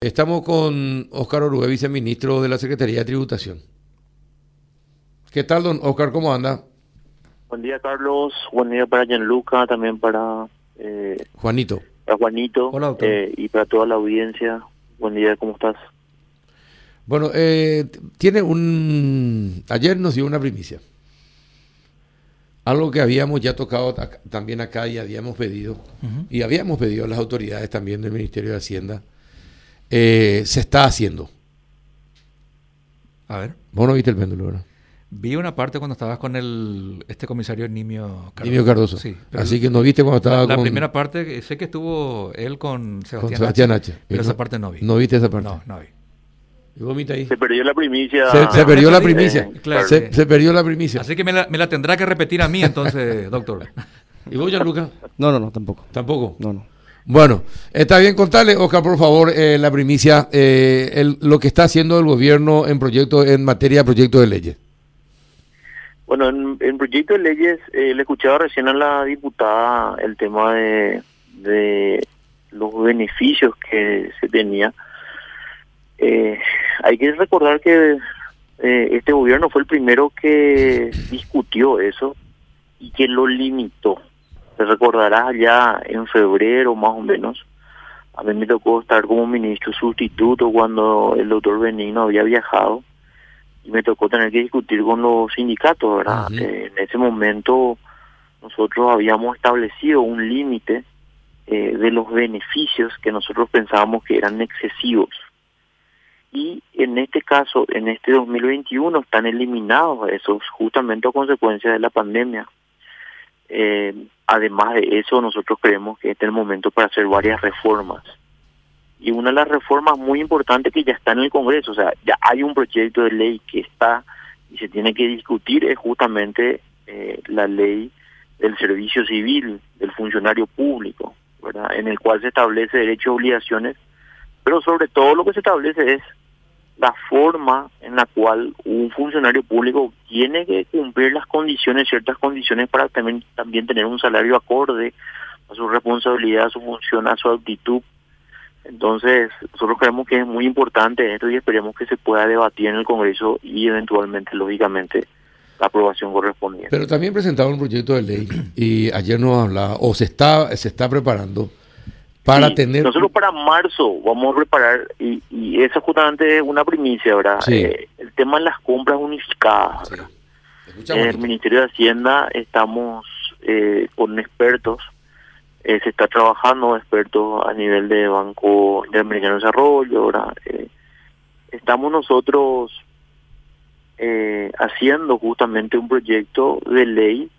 Estamos con Óscar Orué, viceministro de la Secretaría de Tributación. ¿Qué tal, don Óscar? ¿Cómo anda? Buen día, Carlos. Buen día para Gianluca, también para... Eh, Juanito. Para Juanito. Hola, doctor. eh, y para toda la audiencia. Buen día, ¿cómo estás? Bueno, eh, tiene un... Ayer nos dio una primicia. Algo que habíamos ya tocado también acá y habíamos pedido, y habíamos pedido a las autoridades también del Ministerio de Hacienda, eh, se está haciendo. A ver. Vos no viste el péndulo, ¿verdad? Vi una parte cuando estabas con el este comisario Nimio Cardoso. Nimio Cardoso. Sí. Así que no viste cuando estaba la, la con, primera parte, sé que estuvo él con con Sebastián, H. Pero esa parte no vi. No viste esa parte. No, no vi. ¿Y vos viste ahí? Se perdió la primicia. Se, se perdió la Eh, primicia. claro. Se, se perdió la primicia. Así que me la, me la tendrá que repetir a mí entonces, doctor. ¿Y vos, Gianluca? No, no, no, tampoco. Tampoco. No, no. Bueno, está bien contarle, Oscar, por favor, eh, la primicia, eh, el- lo que está haciendo el gobierno en proyecto, en materia de proyectos de leyes. Bueno, en, en proyecto de leyes, eh, le escuchaba recién a la diputada el tema de, de los beneficios que se tenía. Eh, hay que recordar que eh, este gobierno fue el primero que discutió eso y que lo limitó. Te recordarás ya en febrero más o menos. A mí me tocó estar como ministro sustituto cuando el doctor Benigno había viajado y me tocó tener que discutir con los sindicatos, ¿verdad? En ese momento nosotros habíamos establecido un límite eh, de los beneficios que nosotros pensábamos que eran excesivos. Y en este caso, en este 2021, están eliminados esos justamente a consecuencia de la pandemia. Eh, además de eso, nosotros creemos que este es el momento para hacer varias reformas. Y una de las reformas muy importantes que ya está en el Congreso, o sea, ya hay un proyecto de ley que está y se tiene que discutir, es justamente eh, la ley del servicio civil, del funcionario público, ¿verdad? En el cual se establece derechos y obligaciones, pero sobre todo lo que se establece es la forma en la cual un funcionario público tiene que cumplir las condiciones, ciertas condiciones para también, también tener un salario acorde a su responsabilidad, a su función, a su actitud. Entonces, nosotros creemos que es muy importante esto y esperemos que se pueda debatir en el Congreso y eventualmente, lógicamente, la aprobación correspondiente. Pero también presentaron un proyecto de ley y ayer nos hablaba, o se está, se está preparando para Sí, tener... Nosotros para marzo vamos a preparar, y, y eso justamente es una primicia, ¿verdad? Sí. Eh, el tema de las compras unificadas, En el. Ministerio de Hacienda estamos eh, con expertos, eh, se está trabajando expertos a nivel de Banco Interamericano de Desarrollo, ¿verdad? Eh, estamos nosotros eh, haciendo justamente un proyecto de ley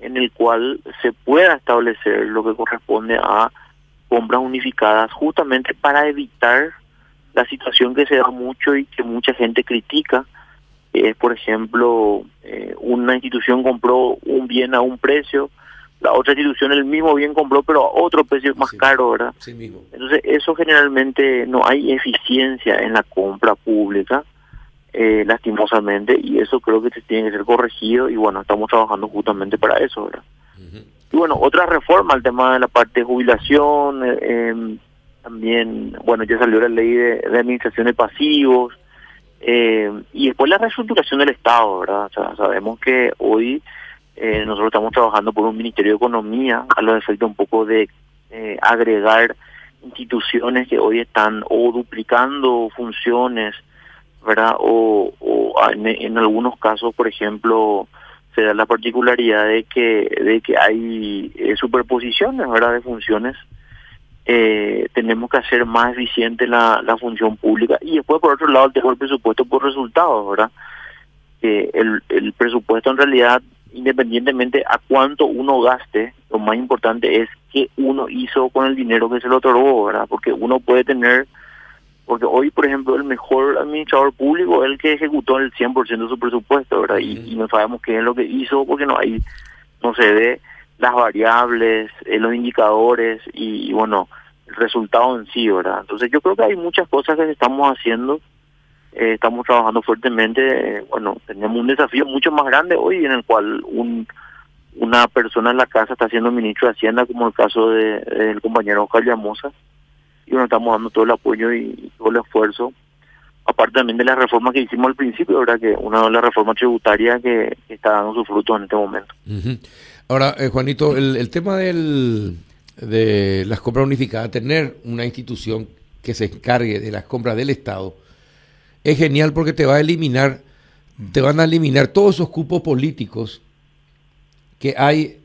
en el cual se pueda establecer lo que corresponde a compras unificadas justamente para evitar la situación que se da mucho y que mucha gente critica, que es por ejemplo eh, una institución compró un bien a un precio, la otra institución el mismo bien compró pero a otro precio más Sí. caro, ¿verdad? Sí mismo. Entonces, eso generalmente no hay eficiencia en la compra pública, eh, lastimosamente, y eso creo que tiene que ser corregido, y bueno, estamos trabajando justamente para eso, ¿verdad? Ujú. Y bueno, otra reforma, el tema de la parte de jubilación, eh, em, también, bueno, ya salió la ley de, de administración de pasivos, eh, y después la reestructuración del Estado, ¿verdad? O sea, sabemos que hoy eh, nosotros estamos trabajando por un Ministerio de Economía, a los efectos un poco de eh, agregar instituciones que hoy están o duplicando funciones, ¿verdad? O, o en algunos casos, por ejemplo, se da la particularidad de que de que hay eh, superposiciones, ¿verdad? De funciones. Eh, tenemos que hacer más eficiente la, la función pública y después por otro lado el presupuesto por resultados, ¿verdad? El, el presupuesto en realidad independientemente a cuánto uno gaste, lo más importante es qué uno hizo con el dinero que se le otorgó, ¿verdad? Porque uno puede tener, porque hoy, por ejemplo, el mejor administrador público es el que ejecutó el 100% de su presupuesto, ¿verdad? Y, y no sabemos qué es lo que hizo porque no hay, no se ve las variables, eh, los indicadores y, y, bueno, el resultado en sí, ¿verdad? Entonces yo creo que hay muchas cosas que estamos haciendo eh, estamos trabajando fuertemente. eh, bueno, tenemos un desafío mucho más grande hoy en el cual un una persona en la casa está siendo ministro de Hacienda, como el caso de- del compañero Oscar Llamosa, y bueno, estamos dando todo el apoyo y, todo el esfuerzo. Aparte también de las reformas que hicimos al principio, ¿verdad? Que una de las reformas tributarias que, está dando sus frutos en este momento. Ahora, eh, Juanito, el, el tema del, de las compras unificadas, tener una institución que se encargue de las compras del Estado, es genial porque te va a eliminar, te van a eliminar todos esos cupos políticos que hay,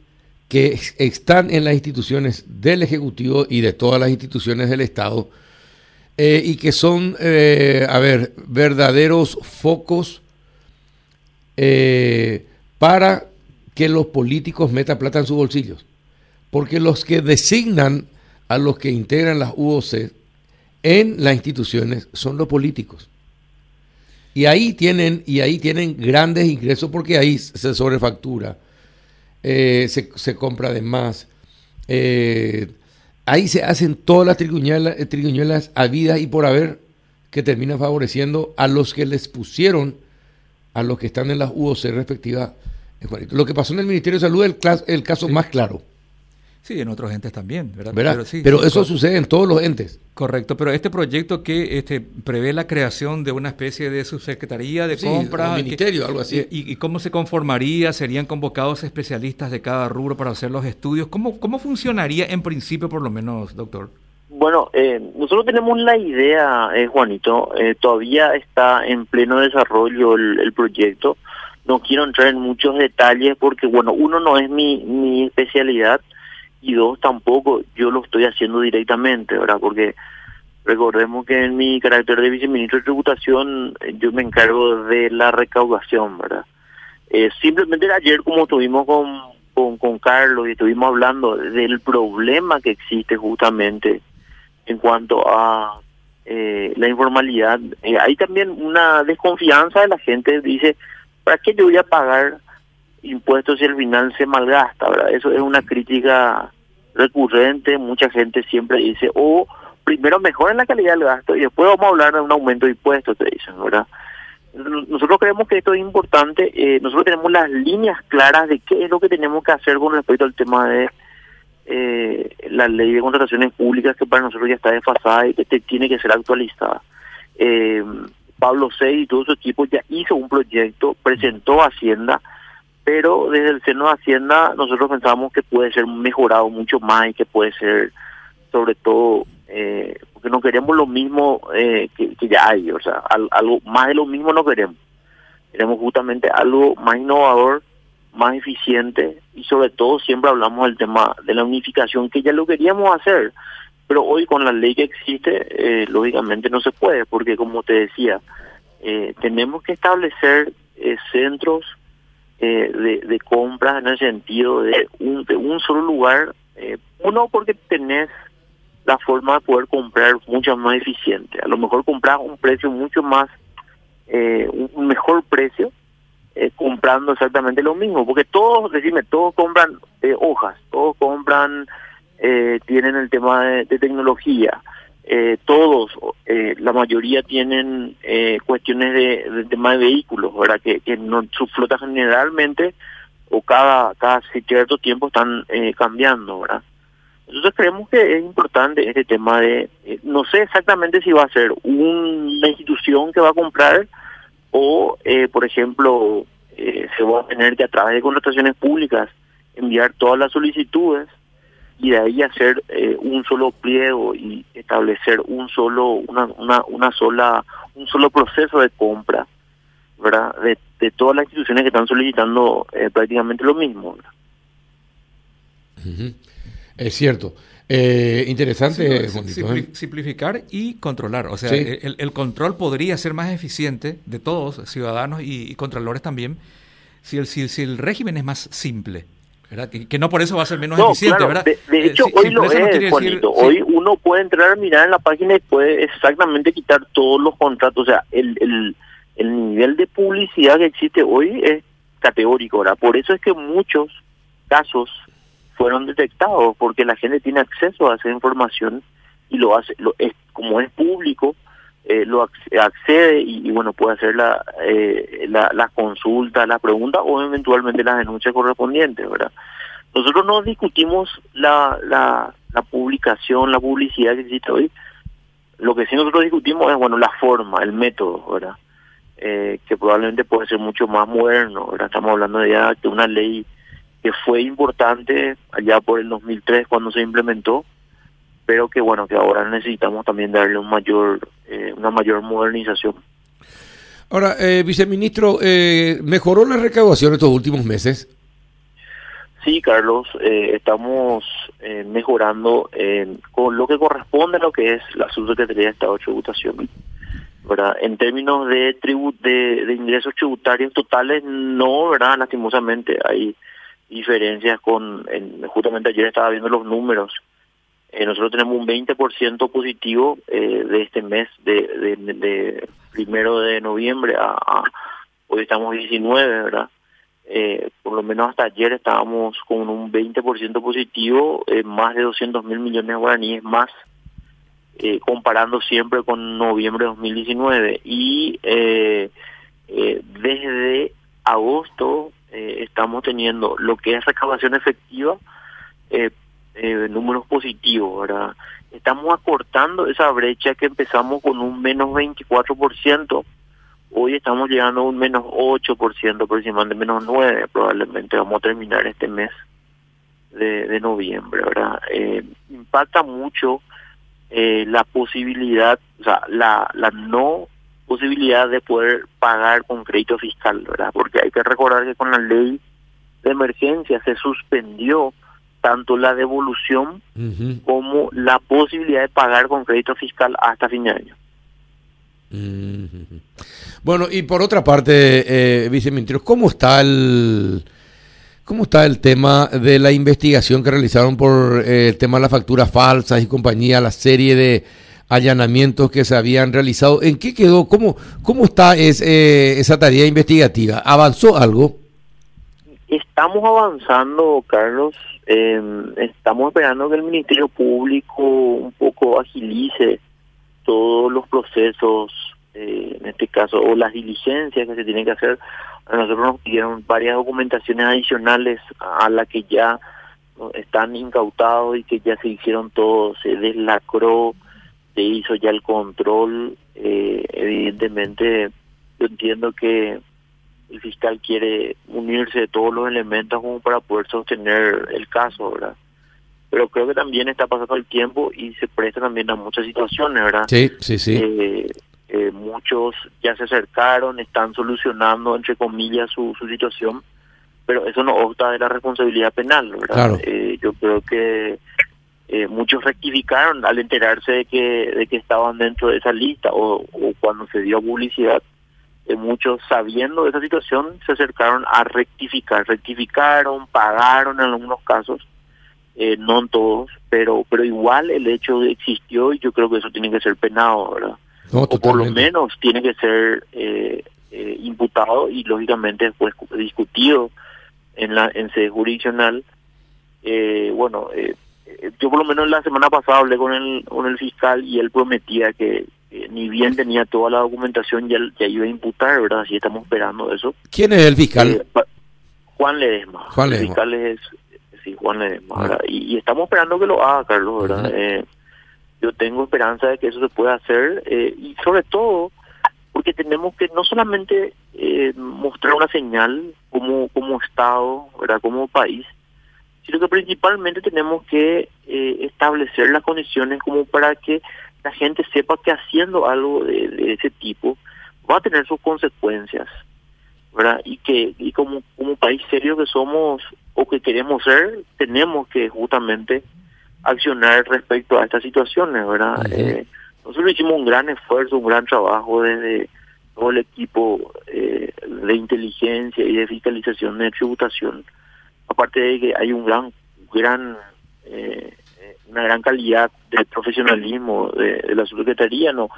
que están en las instituciones del Ejecutivo y de todas las instituciones del Estado, eh, y que son, eh, a ver, verdaderos focos eh, para que los políticos metan plata en sus bolsillos. Porque los que designan a los que integran las UOC en las instituciones son los políticos. Y ahí tienen, y ahí tienen grandes ingresos porque ahí se sobrefactura, eh, se, compra de más. Eh, ahí se hacen todas las triguñuelas, habidas y por haber que terminan favoreciendo a los que les pusieron, a los que están en las UOC respectivas. Lo que pasó en el Ministerio de Salud es el, caso más claro. Sí, en otros entes también, ¿verdad? Pero, pero eso sucede en todos los entes. Correcto, pero este proyecto que este, prevé la creación de una especie de subsecretaría de sí, compras. ministerio, algo así. Y, cómo se conformaría? ¿Serían convocados especialistas de cada rubro para hacer los estudios? ¿Cómo, cómo funcionaría en principio, por lo menos, doctor? Bueno, eh, nosotros tenemos la idea, eh, Juanito, eh, todavía está en pleno desarrollo el, el proyecto. No quiero entrar en muchos detalles porque, bueno, uno no es mi, mi especialidad y dos, tampoco yo lo estoy haciendo directamente, ¿verdad? Porque recordemos que en mi carácter de viceministro de tributación eh, yo me encargo de la recaudación, ¿verdad? Eh, simplemente ayer como estuvimos con, con, Carlos y estuvimos hablando del problema que existe justamente en cuanto a eh, la informalidad, eh, hay también una desconfianza de la gente, dice, ¿para qué yo voy a pagar impuestos y al final se malgasta, ¿verdad? Eso es una crítica recurrente, mucha gente siempre dice, oh, primero mejoren la calidad del gasto y después vamos a hablar de un aumento de impuestos, te dicen, ¿verdad? Nosotros creemos que esto es importante, eh, nosotros tenemos las líneas claras de qué es lo que tenemos que hacer con respecto al tema de eh, la ley de contrataciones públicas que para nosotros ya está desfasada y que tiene que ser actualizada. Eh, Pablo Sey y todo su equipo ya hizo un proyecto, presentó Hacienda, pero desde el seno de Hacienda nosotros pensábamos que puede ser mejorado mucho más y que puede ser sobre todo eh, porque no queremos lo mismo eh, que, ya hay, o sea, algo más de lo mismo no queremos. Queremos justamente algo más innovador, más eficiente y sobre todo siempre hablamos del tema de la unificación que ya lo queríamos hacer, pero hoy con la ley que existe, eh, lógicamente no se puede, porque como te decía, tenemos que establecer centros eh, de, de, compras en el sentido de un, de un solo lugar. Eh, uno, porque tenés la forma de poder comprar mucho más eficiente. A lo mejor comprar un precio mucho más, eh, un mejor precio, eh, comprando exactamente lo mismo. Porque todos, decime, todos compran hojas, todos compran, tienen el tema de tecnología eh, todos, eh, la mayoría tienen eh, cuestiones de, tema de vehículos, ¿verdad? Que, no, sus flotas generalmente o cada, cada cierto tiempo están eh, cambiando, ¿verdad? Entonces creemos que es importante este tema de, no sé exactamente si va a ser una institución que va a comprar o, por ejemplo, se va a tener que a través de contrataciones públicas enviar todas las solicitudes y de ahí hacer eh, un solo pliego y establecer un solo una, una, una sola un solo proceso de compra verdad de, de todas las instituciones que están solicitando eh, prácticamente lo mismo es cierto. Eh, interesante simplificar y controlar. O sea el, el, control podría ser más eficiente de todos ciudadanos y, y contralores también si el si, si el régimen es más simple que, no por eso va a ser menos eficiente, ¿verdad? De, eh, hecho, hoy lo es, hoy uno puede entrar a mirar en la página y puede exactamente quitar todos los contratos. O sea, el, el, el nivel de publicidad que existe hoy es categórico, ¿verdad? Por eso es que muchos casos fueron detectados, porque la gente tiene acceso a esa información y lo hace, lo, es, como es público, eh, lo accede y, bueno puede hacer la, eh, la, consulta, la pregunta o eventualmente las denuncias correspondientes, ¿verdad? Nosotros no discutimos la, la, la publicación, la publicidad que existe hoy, lo que sí nosotros discutimos es, bueno, la forma, el método, ¿verdad? Eh, que probablemente puede ser mucho más moderno. Estamos hablando de ya de una ley que fue importante allá por el 2003 cuando se implementó, pero que bueno, que ahora necesitamos también darle un mayor, eh, una mayor modernización. Ahora, eh, viceministro, eh, ¿mejoró la recaudación estos últimos meses? Sí, Carlos, eh, estamos eh, mejorando con lo que corresponde a lo que es la subsecretaría de Estado de Tributación. ¿verdad? En términos de, tribut de, de ingresos tributarios totales, no, ¿verdad? Lastimosamente hay diferencias con, justamente ayer estaba viendo los números, eh, nosotros tenemos un 20% positivo eh, de este mes, de, primero de noviembre a, hoy estamos 19, ¿verdad? Eh, por lo menos hasta ayer estábamos con un 20% positivo, más de 200 mil millones de guaraníes más, comparando siempre con noviembre de 2019. Y desde agosto estamos teniendo lo que es recaudación efectiva, eh, números positivos, ¿verdad? Estamos acortando esa brecha que empezamos con un menos 24%, hoy estamos llegando a un menos 8%, aproximadamente menos 9%, probablemente vamos a terminar este mes de, noviembre, ¿verdad? Eh, impacta mucho eh, la posibilidad, o sea, la, la no posibilidad de poder pagar con crédito fiscal, ¿verdad? Porque hay que recordar que con la ley de emergencia se suspendió tanto la devolución como la posibilidad de pagar con crédito fiscal hasta fin de año. Bueno, y por otra parte, eh, viceministro, ¿cómo está el cómo está el tema de la investigación que realizaron por eh, el tema de las facturas falsas y compañía, la serie de allanamientos que se habían realizado? ¿En qué quedó? ¿Cómo, cómo está es, eh, esa tarea investigativa? ¿Avanzó algo? Estamos avanzando, Carlos. Eh, estamos esperando que el Ministerio Público un poco agilice todos los procesos, eh, en este caso, o las diligencias que se tienen que hacer. A nosotros nos pidieron varias documentaciones adicionales a la que ya están incautados y que ya se hicieron todo, se deslacró, se hizo ya el control. Eh, evidentemente, yo entiendo que el fiscal quiere unirse de todos los elementos como para poder sostener el caso, ¿verdad? Pero creo que también está pasando el tiempo y se presta también a muchas situaciones, ¿verdad? Sí, sí, sí. Eh, eh, muchos ya se acercaron, están solucionando, entre comillas, su, su situación, pero eso no obsta de la responsabilidad penal, ¿verdad? Claro. Eh, yo creo que muchos rectificaron al enterarse de que, de que estaban dentro de esa lista o, o cuando se dio publicidad eh, muchos sabiendo de esa situación se acercaron a rectificar, rectificaron, pagaron en algunos casos, eh, no en todos, pero pero igual el hecho existió y yo creo que eso tiene que ser penado, ¿verdad? o por lo menos tiene que ser eh, eh, imputado y lógicamente después discutido en la en sede jurisdiccional. Eh, bueno, eh, yo por lo menos la semana pasada hablé con el con el fiscal y él prometía que eh, ni bien tenía toda la documentación, ya, ya iba a imputar, ¿verdad? Así estamos esperando eso. ¿Quién es el fiscal? Eh, Juan Ledesma. Juan Ledesma. El fiscal es, sí, Juan Ledesma, ah. y, y, estamos esperando que lo haga, Carlos, ¿verdad? eh, yo tengo esperanza de que eso se pueda hacer, eh, y sobre todo porque tenemos que no solamente eh, mostrar una señal como, como Estado, ¿verdad? Como país, sino que principalmente tenemos que eh, establecer las condiciones como para que la gente sepa que haciendo algo de, ese tipo va a tener sus consecuencias, ¿verdad? Y que y como como país serio que somos o que queremos ser, tenemos que justamente accionar respecto a estas situaciones, ¿verdad? eh, nosotros hicimos un gran esfuerzo, un gran trabajo desde todo el equipo eh, de inteligencia y de fiscalización de tributación. Aparte de que hay un gran, gran eh, una gran calidad de profesionalismo de, la secretaría, no,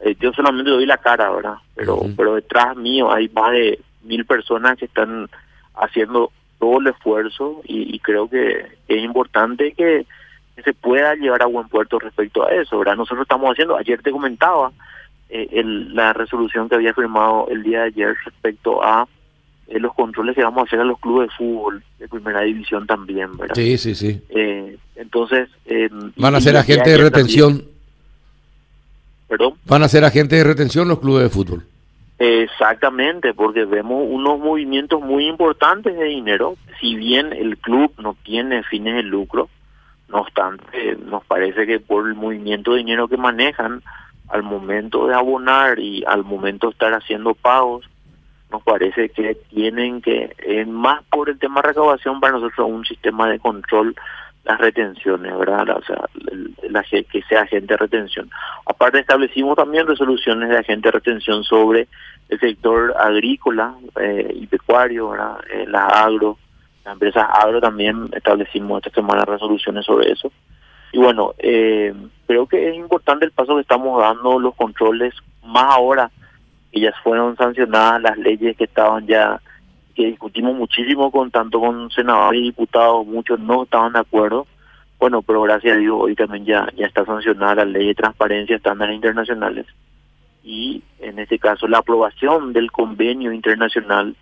eh, yo solamente doy la cara, ¿verdad? Pero, pero detrás mío hay más de mil personas que están haciendo todo el esfuerzo y, creo que es importante que, se pueda llevar a buen puerto respecto a eso, ¿verdad? Nosotros estamos haciendo, ayer te comentaba eh, el, la resolución que había firmado el día de ayer respecto a eh, los controles que vamos a hacer a los clubes de fútbol de primera división también, ¿verdad? Sí, sí, sí. Eh, entonces... Eh, Van a ser agentes de retención. ¿Perdón? Van a ser agentes de retención los clubes de fútbol. Exactamente, porque vemos unos movimientos muy importantes de dinero. Si bien el club no tiene fines de lucro, no obstante, nos parece que por el movimiento de dinero que manejan, al momento de abonar y al momento de estar haciendo pagos, nos parece que tienen que, más por el tema de recaudación, para nosotros un sistema de control las retenciones, ¿verdad? O sea, la, que sea agente de retención. Aparte establecimos también resoluciones de agente de retención sobre el sector agrícola eh, y pecuario, ¿verdad? Eh, la agro, las empresas agro también establecimos esta semana resoluciones sobre eso. Y bueno, eh, creo que es importante el paso que estamos dando, los controles, más ahora que ya fueron sancionadas las leyes que estaban ya que discutimos muchísimo con tanto con senadores y diputados, muchos no estaban de acuerdo. Bueno, pero gracias a Dios hoy también ya, ya está sancionada la ley de transparencia estándares internacionales y en este caso la aprobación del convenio internacional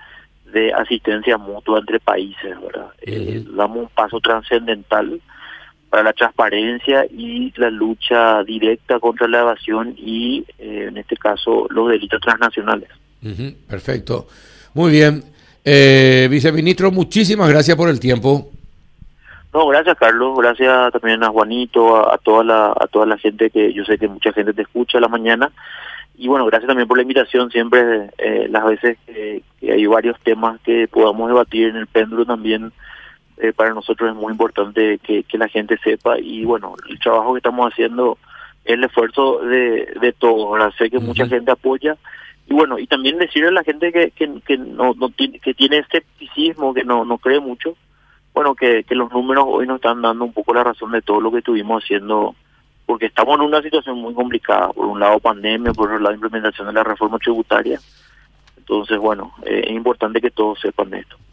de asistencia mutua entre países, ¿verdad? Eh, damos un paso trascendental para la transparencia y la lucha directa contra la evasión y, eh, en este caso, los delitos transnacionales. Perfecto. Muy bien. Eh, viceministro, muchísimas gracias por el tiempo. No, gracias Carlos, gracias también a Juanito, a, toda la a toda la gente que yo sé que mucha gente te escucha a la mañana y bueno, gracias también por la invitación, siempre eh, las veces que, hay varios temas que podamos debatir en el péndulo también eh, para nosotros es muy importante que, la gente sepa. Y bueno, el trabajo que estamos haciendo es el esfuerzo de, de todos, ahora sé que mucha gente apoya. Y bueno, y también decirle a la gente que, que, no, no tiene, que tiene escepticismo, que no, no cree mucho, bueno, que, que los números hoy nos están dando un poco la razón de todo lo que estuvimos haciendo, porque estamos en una situación muy complicada, por un lado pandemia, por otro lado implementación de la reforma tributaria, entonces bueno, eh, es importante que todos sepan esto.